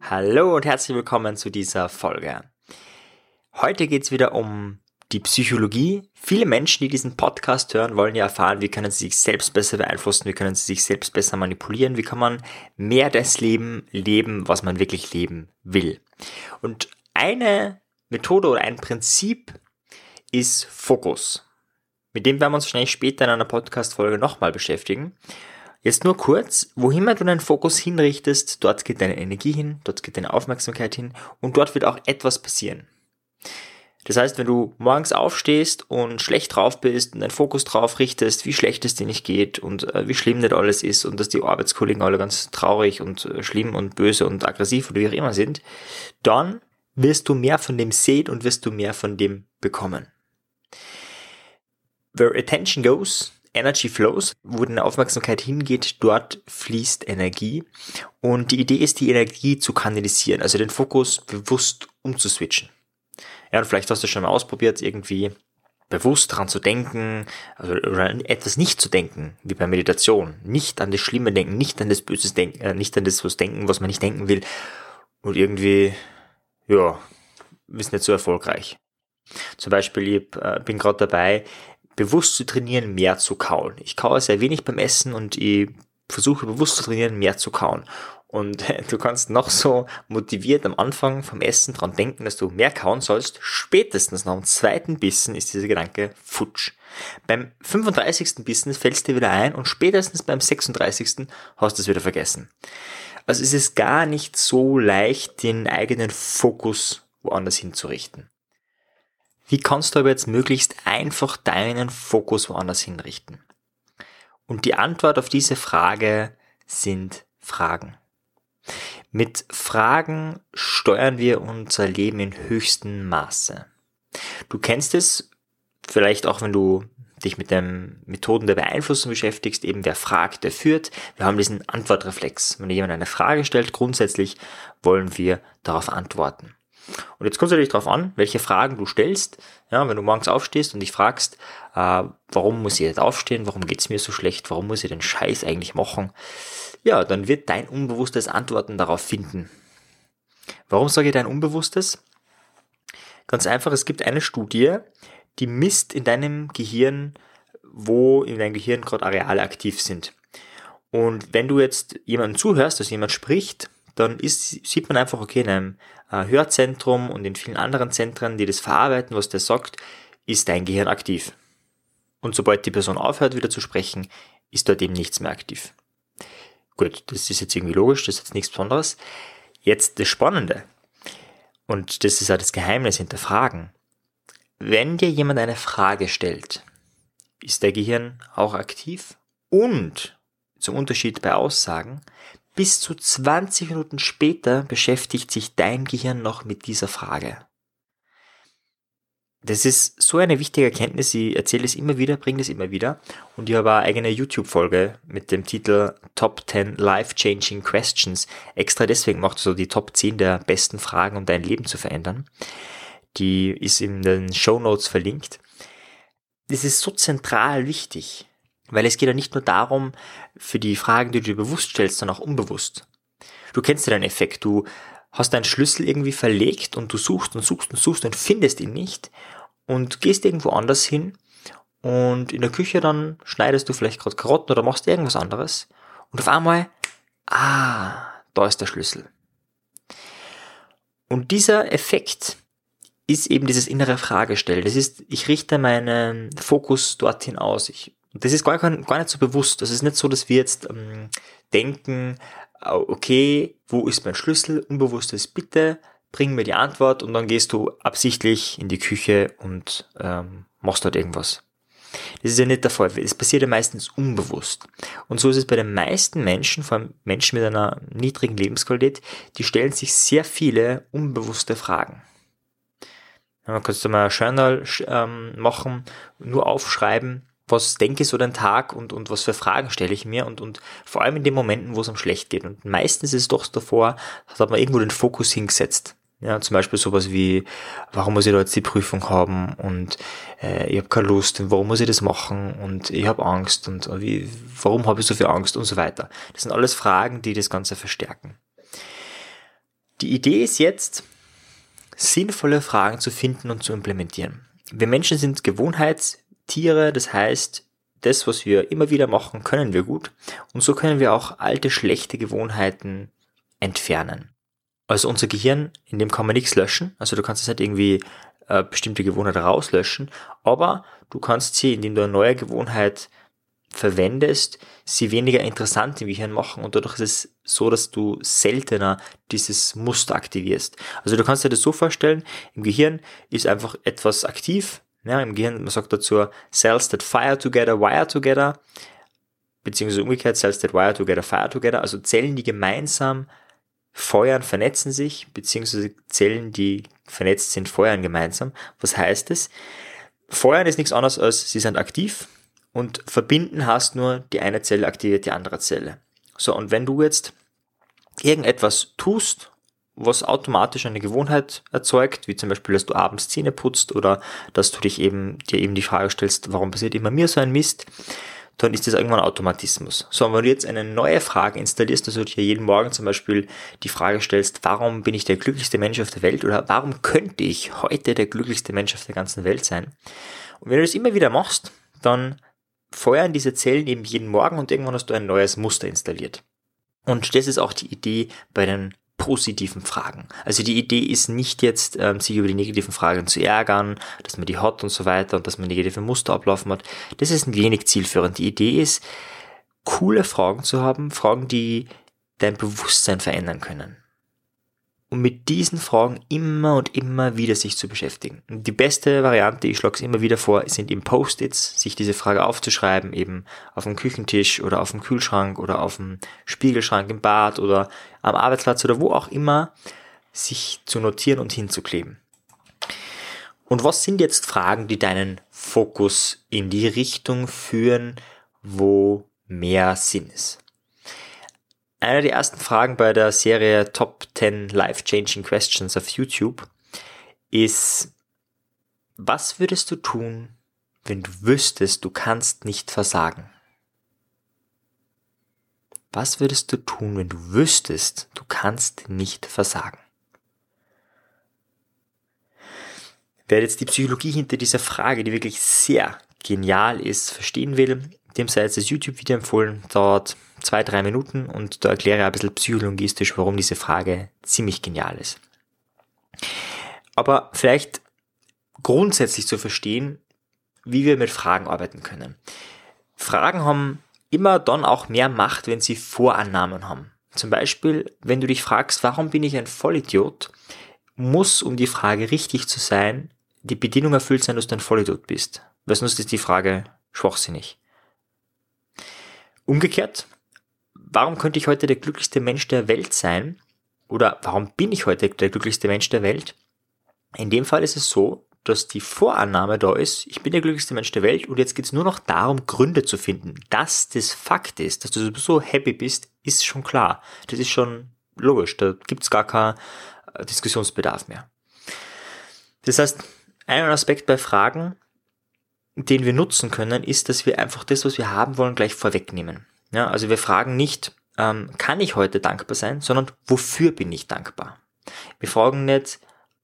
Hallo und herzlich willkommen zu dieser Folge. Heute geht es wieder um die Psychologie. Viele Menschen, die diesen Podcast hören, wollen ja erfahren, wie können sie sich selbst besser beeinflussen, wie können sie sich selbst besser manipulieren, wie kann man mehr das Leben leben, was man wirklich leben will. Und eine Methode oder ein Prinzip ist Fokus. Mit dem werden wir uns wahrscheinlich später in einer Podcast-Folge nochmal beschäftigen. Jetzt nur kurz, wohin du deinen Fokus hinrichtest, dort geht deine Energie hin, dort geht deine Aufmerksamkeit hin und dort wird auch etwas passieren. Das heißt, wenn du morgens aufstehst und schlecht drauf bist und deinen Fokus drauf richtest, wie schlecht es dir nicht geht und äh, wie schlimm nicht alles ist und dass die Arbeitskollegen alle ganz traurig und äh, schlimm und böse und aggressiv oder wie auch immer sind, dann wirst du mehr von dem sehen und wirst du mehr von dem bekommen. Where attention goes, energy flows, wo deine Aufmerksamkeit hingeht, dort fließt Energie. Und die Idee ist, die Energie zu kanalisieren, also den Fokus bewusst umzuswitchen. Ja, und vielleicht hast du schon mal ausprobiert, irgendwie bewusst daran zu denken, also, oder etwas nicht zu denken, wie bei Meditation. Nicht an das Schlimme denken, nicht an das Böses denken, äh, nicht an das was denken, was man nicht denken will. Und irgendwie, ja, ist nicht so erfolgreich. Zum Beispiel, ich äh, bin gerade dabei, bewusst zu trainieren, mehr zu kauen. Ich kaue sehr wenig beim Essen und ich versuche bewusst zu trainieren, mehr zu kauen. Und du kannst noch so motiviert am Anfang vom Essen dran denken, dass du mehr kauen sollst. Spätestens nach dem zweiten Bissen ist dieser Gedanke futsch. Beim 35. Bissen fällst dir wieder ein und spätestens beim 36. hast du es wieder vergessen. Also es ist gar nicht so leicht, den eigenen Fokus woanders hinzurichten. Wie kannst du aber jetzt möglichst einfach deinen Fokus woanders hinrichten? Und die Antwort auf diese Frage sind Fragen. Mit Fragen steuern wir unser Leben in höchstem Maße. Du kennst es, vielleicht auch wenn du dich mit den Methoden der Beeinflussung beschäftigst, eben wer fragt, der führt. Wir haben diesen Antwortreflex. Wenn jemand eine Frage stellt, grundsätzlich wollen wir darauf antworten. Und jetzt kommt es natürlich darauf an, welche Fragen du stellst. Ja, wenn du morgens aufstehst und dich fragst, äh, warum muss ich jetzt aufstehen, warum geht's mir so schlecht, warum muss ich den Scheiß eigentlich machen, ja, dann wird dein Unbewusstes Antworten darauf finden. Warum sage ich dein Unbewusstes? Ganz einfach, es gibt eine Studie, die misst in deinem Gehirn, wo in deinem Gehirn gerade Areale aktiv sind. Und wenn du jetzt jemandem zuhörst, dass jemand spricht, dann ist, sieht man einfach, okay, in einem äh, Hörzentrum und in vielen anderen Zentren, die das verarbeiten, was der sagt, ist dein Gehirn aktiv. Und sobald die Person aufhört, wieder zu sprechen, ist dort eben nichts mehr aktiv. Gut, das ist jetzt irgendwie logisch, das ist jetzt nichts Besonderes. Jetzt das Spannende, und das ist auch das Geheimnis hinter Fragen. Wenn dir jemand eine Frage stellt, ist der Gehirn auch aktiv und zum Unterschied bei Aussagen bis zu 20 Minuten später beschäftigt sich dein Gehirn noch mit dieser Frage. Das ist so eine wichtige Erkenntnis, ich erzähle es immer wieder, bringe es immer wieder. Und ich habe eine eigene YouTube-Folge mit dem Titel Top 10 Life-Changing Questions extra deswegen gemacht, so die Top 10 der besten Fragen, um dein Leben zu verändern. Die ist in den Show Notes verlinkt. Das ist so zentral wichtig. Weil es geht ja nicht nur darum, für die Fragen, die du dir bewusst stellst, sondern auch unbewusst. Du kennst ja den Effekt, du hast deinen Schlüssel irgendwie verlegt und du suchst und suchst und suchst und findest ihn nicht und gehst irgendwo anders hin und in der Küche dann schneidest du vielleicht gerade Karotten oder machst irgendwas anderes und auf einmal, ah, da ist der Schlüssel. Und dieser Effekt ist eben dieses innere Fragestellen. Das ist, ich richte meinen Fokus dorthin aus. Ich und das ist gar, gar nicht so bewusst. Das ist nicht so, dass wir jetzt ähm, denken, okay, wo ist mein Schlüssel? Unbewusstes Bitte, bring mir die Antwort und dann gehst du absichtlich in die Küche und ähm, machst dort irgendwas. Das ist ja nicht der Fall. Es passiert ja meistens unbewusst. Und so ist es bei den meisten Menschen, vor allem Menschen mit einer niedrigen Lebensqualität, die stellen sich sehr viele unbewusste Fragen. Man kannst du mal ein Journal ähm, machen, nur aufschreiben, was denke ich so den Tag und, und was für Fragen stelle ich mir und, und vor allem in den Momenten, wo es am schlecht geht. Und meistens ist es doch davor, hat man irgendwo den Fokus hingesetzt. Ja, zum Beispiel sowas wie, warum muss ich da jetzt die Prüfung haben und äh, ich habe keine Lust und warum muss ich das machen und ich habe Angst und wie, warum habe ich so viel Angst und so weiter. Das sind alles Fragen, die das Ganze verstärken. Die Idee ist jetzt, sinnvolle Fragen zu finden und zu implementieren. Wir Menschen sind Gewohnheitstiere, das heißt, das, was wir immer wieder machen, können wir gut. Und so können wir auch alte, schlechte Gewohnheiten entfernen. Also unser Gehirn, in dem kann man nichts löschen. Also du kannst es nicht irgendwie äh, bestimmte Gewohnheit rauslöschen, aber du kannst sie, indem du eine neue Gewohnheit verwendest, sie weniger interessant im Gehirn machen und dadurch ist es so, dass du seltener dieses Muster aktivierst. Also du kannst dir das so vorstellen, im Gehirn ist einfach etwas aktiv, ja, im Gehirn, man sagt dazu, Cells that fire together, wire together, beziehungsweise umgekehrt, Cells that wire together, fire together, also Zellen, die gemeinsam feuern, vernetzen sich, beziehungsweise Zellen, die vernetzt sind, feuern gemeinsam. Was heißt es? Feuern ist nichts anderes als, sie sind aktiv und verbinden hast nur, die eine Zelle aktiviert die andere Zelle. So, und wenn du jetzt irgendetwas tust, was automatisch eine Gewohnheit erzeugt, wie zum Beispiel, dass du abends Zähne putzt oder dass du dich eben, dir eben die Frage stellst, warum passiert immer mir so ein Mist, dann ist das irgendwann Automatismus. So, und wenn du jetzt eine neue Frage installierst, dass du dir jeden Morgen zum Beispiel die Frage stellst, warum bin ich der glücklichste Mensch auf der Welt oder warum könnte ich heute der glücklichste Mensch auf der ganzen Welt sein? Und wenn du das immer wieder machst, dann feuern diese Zellen eben jeden Morgen und irgendwann hast du ein neues Muster installiert. Und das ist auch die Idee bei den positiven Fragen. Also die Idee ist nicht jetzt, ähm, sich über die negativen Fragen zu ärgern, dass man die hat und so weiter und dass man negative Muster ablaufen hat. Das ist ein wenig zielführend. Die Idee ist, coole Fragen zu haben, Fragen, die dein Bewusstsein verändern können und mit diesen Fragen immer und immer wieder sich zu beschäftigen. Und die beste Variante, ich schlage es immer wieder vor, sind im Post-its, sich diese Frage aufzuschreiben, eben auf dem Küchentisch oder auf dem Kühlschrank oder auf dem Spiegelschrank im Bad oder am Arbeitsplatz oder wo auch immer, sich zu notieren und hinzukleben. Und was sind jetzt Fragen, die deinen Fokus in die Richtung führen, wo mehr Sinn ist? Eine der ersten Fragen bei der Serie Top 10 Life-Changing Questions auf YouTube ist, was würdest du tun, wenn du wüsstest, du kannst nicht versagen? Was würdest du tun, wenn du wüsstest, du kannst nicht versagen? Wer jetzt die Psychologie hinter dieser Frage, die wirklich sehr genial ist, verstehen will, dem sei jetzt das YouTube-Video empfohlen, dauert zwei, drei Minuten und da erkläre ich ein bisschen psychologistisch, warum diese Frage ziemlich genial ist. Aber vielleicht grundsätzlich zu verstehen, wie wir mit Fragen arbeiten können. Fragen haben immer dann auch mehr Macht, wenn sie Vorannahmen haben. Zum Beispiel, wenn du dich fragst, warum bin ich ein Vollidiot, muss, um die Frage richtig zu sein, die Bedingung erfüllt sein, dass du ein Vollidiot bist. Weil sonst ist die Frage schwachsinnig. Umgekehrt, warum könnte ich heute der glücklichste Mensch der Welt sein? Oder warum bin ich heute der glücklichste Mensch der Welt? In dem Fall ist es so, dass die Vorannahme da ist, ich bin der glücklichste Mensch der Welt und jetzt geht es nur noch darum, Gründe zu finden. Dass das Fakt ist, dass du so happy bist, ist schon klar. Das ist schon logisch, da gibt es gar keinen äh, Diskussionsbedarf mehr. Das heißt, ein Aspekt bei Fragen, den wir nutzen können, ist, dass wir einfach das, was wir haben wollen, gleich vorwegnehmen. Ja, also wir fragen nicht, ähm, kann ich heute dankbar sein, sondern wofür bin ich dankbar? Wir fragen nicht,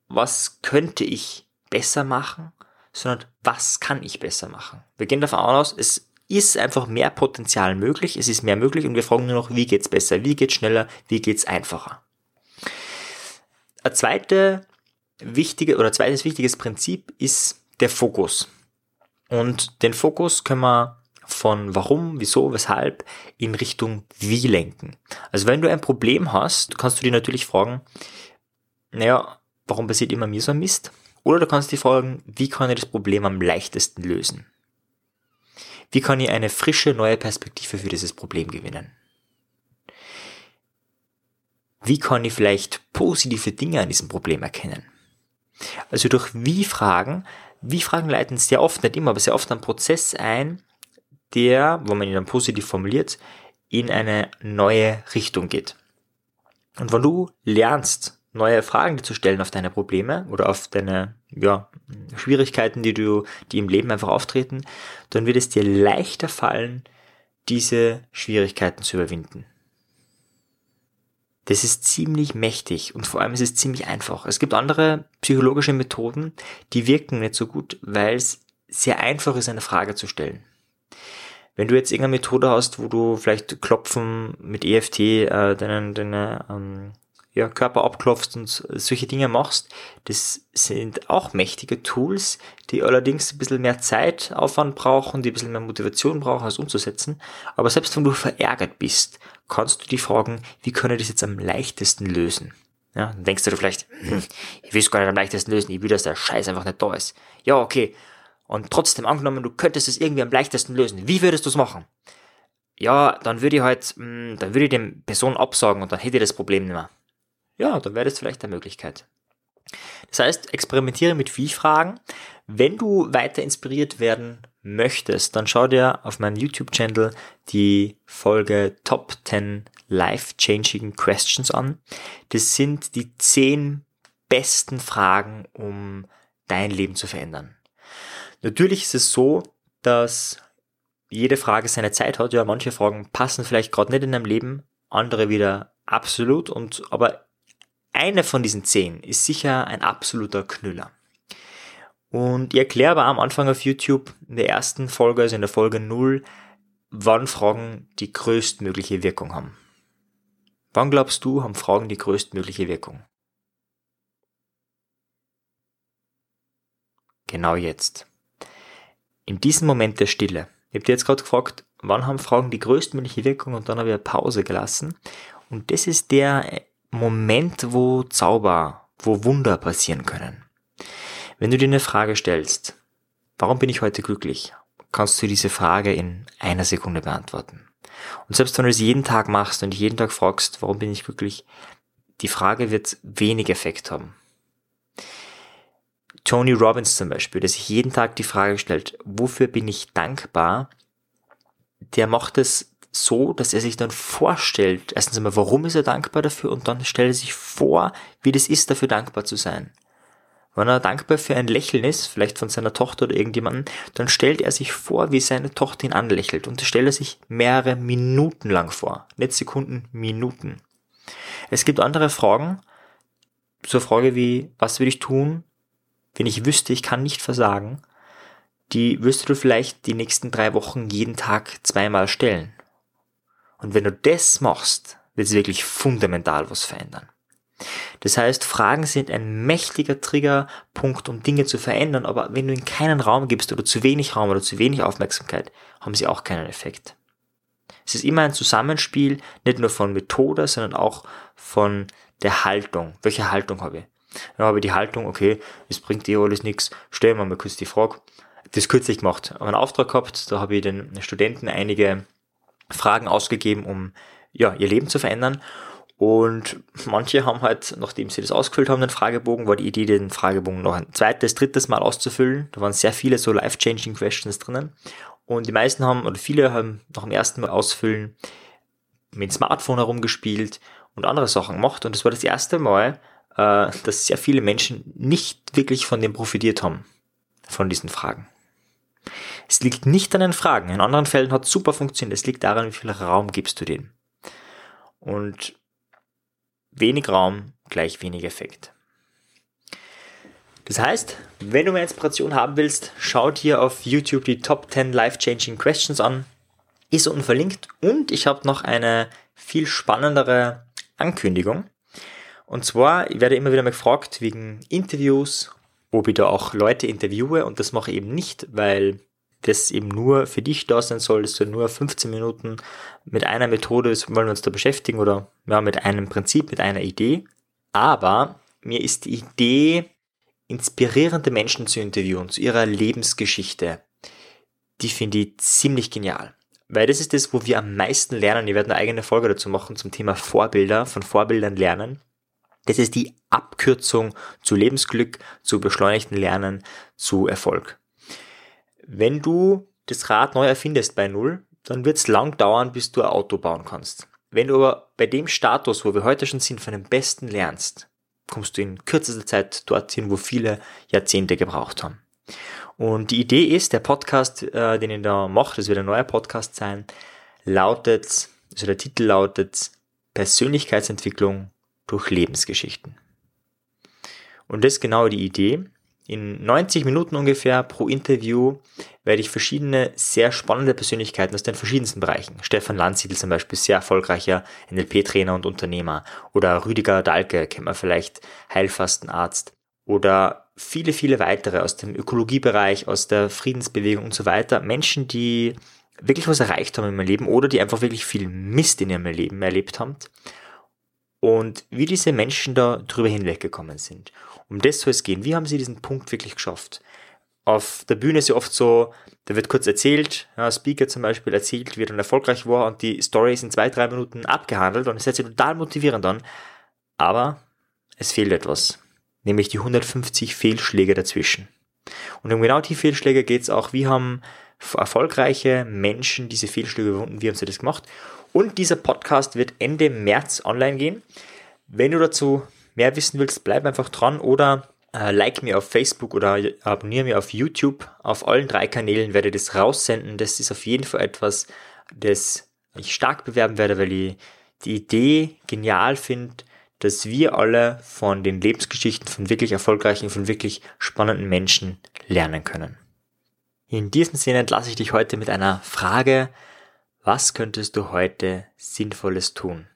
was könnte ich besser machen, sondern was kann ich besser machen? Wir gehen davon aus, es ist einfach mehr Potenzial möglich, es ist mehr möglich und wir fragen nur noch, wie geht's besser, wie geht's schneller, wie geht's einfacher. Ein zweite wichtige oder zweites wichtiges Prinzip ist der Fokus. Und den Fokus können wir von warum, wieso, weshalb in Richtung wie lenken. Also wenn du ein Problem hast, kannst du dir natürlich fragen, naja, warum passiert immer mir so ein Mist? Oder du kannst dir fragen, wie kann ich das Problem am leichtesten lösen? Wie kann ich eine frische neue Perspektive für dieses Problem gewinnen? Wie kann ich vielleicht positive Dinge an diesem Problem erkennen? Also durch Wie-Fragen, Wie-Fragen leiten sehr oft, nicht immer, aber sehr oft einen Prozess ein, der, wo man ihn dann positiv formuliert, in eine neue Richtung geht. Und wenn du lernst, neue Fragen zu stellen auf deine Probleme oder auf deine ja, Schwierigkeiten, die du, die im Leben einfach auftreten, dann wird es dir leichter fallen, diese Schwierigkeiten zu überwinden. Das ist ziemlich mächtig und vor allem ist es ziemlich einfach. Es gibt andere psychologische Methoden, die wirken nicht so gut, weil es sehr einfach ist, eine Frage zu stellen. Wenn du jetzt irgendeine Methode hast, wo du vielleicht Klopfen mit EFT äh, deinen, deine ähm, ja, Körper abklopfst und solche Dinge machst, das sind auch mächtige Tools, die allerdings ein bisschen mehr Zeitaufwand brauchen, die ein bisschen mehr Motivation brauchen, als umzusetzen. Aber selbst wenn du verärgert bist, kannst du dich fragen, wie können wir das jetzt am leichtesten lösen? Ja, dann denkst du dir vielleicht, hm, ich will es gar nicht am leichtesten lösen, ich will, dass der Scheiß einfach nicht da ist. Ja, okay. Und trotzdem angenommen, du könntest es irgendwie am leichtesten lösen. Wie würdest du es machen? Ja, dann würde ich halt, hm, dann würde ich dem Person absagen und dann hätte ich das Problem nicht mehr ja, dann wäre das vielleicht eine Möglichkeit. Das heißt, experimentiere mit Wie-Fragen. Wenn du weiter inspiriert werden möchtest, dann schau dir auf meinem YouTube-Channel die Folge Top 10 Life-Changing Questions an. Das sind die 10 besten Fragen, um dein Leben zu verändern. Natürlich ist es so, dass jede Frage seine Zeit hat. Ja, manche Fragen passen vielleicht gerade nicht in deinem Leben, andere wieder absolut. Und aber eine von diesen zehn ist sicher ein absoluter Knüller. Und ich erkläre aber am Anfang auf YouTube in der ersten Folge, also in der Folge 0, wann Fragen die größtmögliche Wirkung haben. Wann glaubst du, haben Fragen die größtmögliche Wirkung? Genau jetzt. In diesem Moment der Stille. Ich habe dir jetzt gerade gefragt, wann haben Fragen die größtmögliche Wirkung und dann habe ich eine Pause gelassen. Und das ist der Moment, wo Zauber, wo Wunder passieren können. Wenn du dir eine Frage stellst, warum bin ich heute glücklich, kannst du diese Frage in einer Sekunde beantworten. Und selbst wenn du es jeden Tag machst und jeden Tag fragst, warum bin ich glücklich, die Frage wird wenig Effekt haben. Tony Robbins zum Beispiel, der sich jeden Tag die Frage stellt, wofür bin ich dankbar, der macht es so, dass er sich dann vorstellt, erstens einmal, warum ist er dankbar dafür und dann stellt er sich vor, wie das ist, dafür dankbar zu sein. Wenn er dankbar für ein Lächeln ist, vielleicht von seiner Tochter oder irgendjemandem, dann stellt er sich vor, wie seine Tochter ihn anlächelt und das stellt er sich mehrere Minuten lang vor. Nicht Sekunden, Minuten. Es gibt andere Fragen, so eine Frage wie, was würde ich tun, wenn ich wüsste, ich kann nicht versagen, die wirst du vielleicht die nächsten drei Wochen jeden Tag zweimal stellen. Und wenn du das machst, wird es wirklich fundamental was verändern. Das heißt, Fragen sind ein mächtiger Triggerpunkt, um Dinge zu verändern, aber wenn du ihnen keinen Raum gibst oder zu wenig Raum oder zu wenig Aufmerksamkeit, haben sie auch keinen Effekt. Es ist immer ein Zusammenspiel, nicht nur von Methode, sondern auch von der Haltung. Welche Haltung habe ich? Ja, habe ich die Haltung, okay, es bringt dir alles nichts, stellen wir mal kurz die Frage. Das kürzlich gemacht, habe einen Auftrag gehabt, da habe ich den Studenten einige Fragen ausgegeben, um ja, ihr Leben zu verändern. Und manche haben halt, nachdem sie das ausgefüllt haben, den Fragebogen, war die Idee, den Fragebogen noch ein zweites, drittes Mal auszufüllen. Da waren sehr viele so life-changing Questions drinnen. Und die meisten haben, oder viele haben nach dem ersten Mal ausfüllen mit Smartphone herumgespielt und andere Sachen gemacht. Und das war das erste Mal, äh, dass sehr viele Menschen nicht wirklich von dem profitiert haben, von diesen Fragen. Es liegt nicht an den Fragen. In anderen Fällen hat es super funktioniert. Es liegt daran, wie viel Raum gibst du denen. Und wenig Raum gleich wenig Effekt. Das heißt, wenn du mehr Inspiration haben willst, schau dir auf YouTube die Top 10 Life-Changing Questions an. Ist unten verlinkt. Und ich habe noch eine viel spannendere Ankündigung. Und zwar, ich werde immer wieder mal gefragt wegen Interviews, ob ich da auch Leute interviewe. Und das mache ich eben nicht, weil das eben nur für dich da sein soll, dass du nur 15 Minuten mit einer Methode wollen wir uns da beschäftigen oder ja, mit einem Prinzip, mit einer Idee. Aber mir ist die Idee, inspirierende Menschen zu interviewen, zu ihrer Lebensgeschichte, die finde ich ziemlich genial. Weil das ist das, wo wir am meisten lernen. Ich werde eine eigene Folge dazu machen zum Thema Vorbilder, von Vorbildern lernen. Das ist die Abkürzung zu Lebensglück, zu beschleunigten Lernen, zu Erfolg. Wenn du das Rad neu erfindest bei Null, dann wird es lang dauern, bis du ein Auto bauen kannst. Wenn du aber bei dem Status, wo wir heute schon sind, von dem Besten lernst, kommst du in kürzester Zeit dorthin, wo viele Jahrzehnte gebraucht haben. Und die Idee ist, der Podcast, äh, den ich da mache, das wird ein neuer Podcast sein, lautet, also der Titel lautet Persönlichkeitsentwicklung durch Lebensgeschichten. Und das ist genau die Idee. In 90 Minuten ungefähr pro Interview werde ich verschiedene sehr spannende Persönlichkeiten aus den verschiedensten Bereichen. Stefan Landsiedel zum Beispiel, sehr erfolgreicher NLP-Trainer und Unternehmer. Oder Rüdiger Dahlke, kennt man vielleicht, Heilfastenarzt. Oder viele, viele weitere aus dem Ökologiebereich, aus der Friedensbewegung und so weiter. Menschen, die wirklich was erreicht haben in meinem Leben oder die einfach wirklich viel Mist in ihrem Leben erlebt haben. Und wie diese Menschen da drüber hinweggekommen sind. Um das soll es gehen. Wie haben sie diesen Punkt wirklich geschafft? Auf der Bühne ist ja oft so, da wird kurz erzählt, ja, Speaker zum Beispiel erzählt, wie er dann erfolgreich war und die Story ist in zwei, drei Minuten abgehandelt und es hört sich total motivierend an. Aber es fehlt etwas. Nämlich die 150 Fehlschläge dazwischen. Und um genau die Fehlschläge geht es auch. Wie haben erfolgreiche Menschen diese Fehlschläge überwunden? Wie haben sie das gemacht? Und dieser Podcast wird Ende März online gehen. Wenn du dazu mehr wissen willst, bleib einfach dran oder äh, like mir auf Facebook oder abonniere mir auf YouTube. Auf allen drei Kanälen werde ich das raussenden. Das ist auf jeden Fall etwas, das ich stark bewerben werde, weil ich die Idee genial finde, dass wir alle von den Lebensgeschichten von wirklich erfolgreichen, von wirklich spannenden Menschen lernen können. In diesem Sinne entlasse ich dich heute mit einer Frage. Was könntest du heute Sinnvolles tun?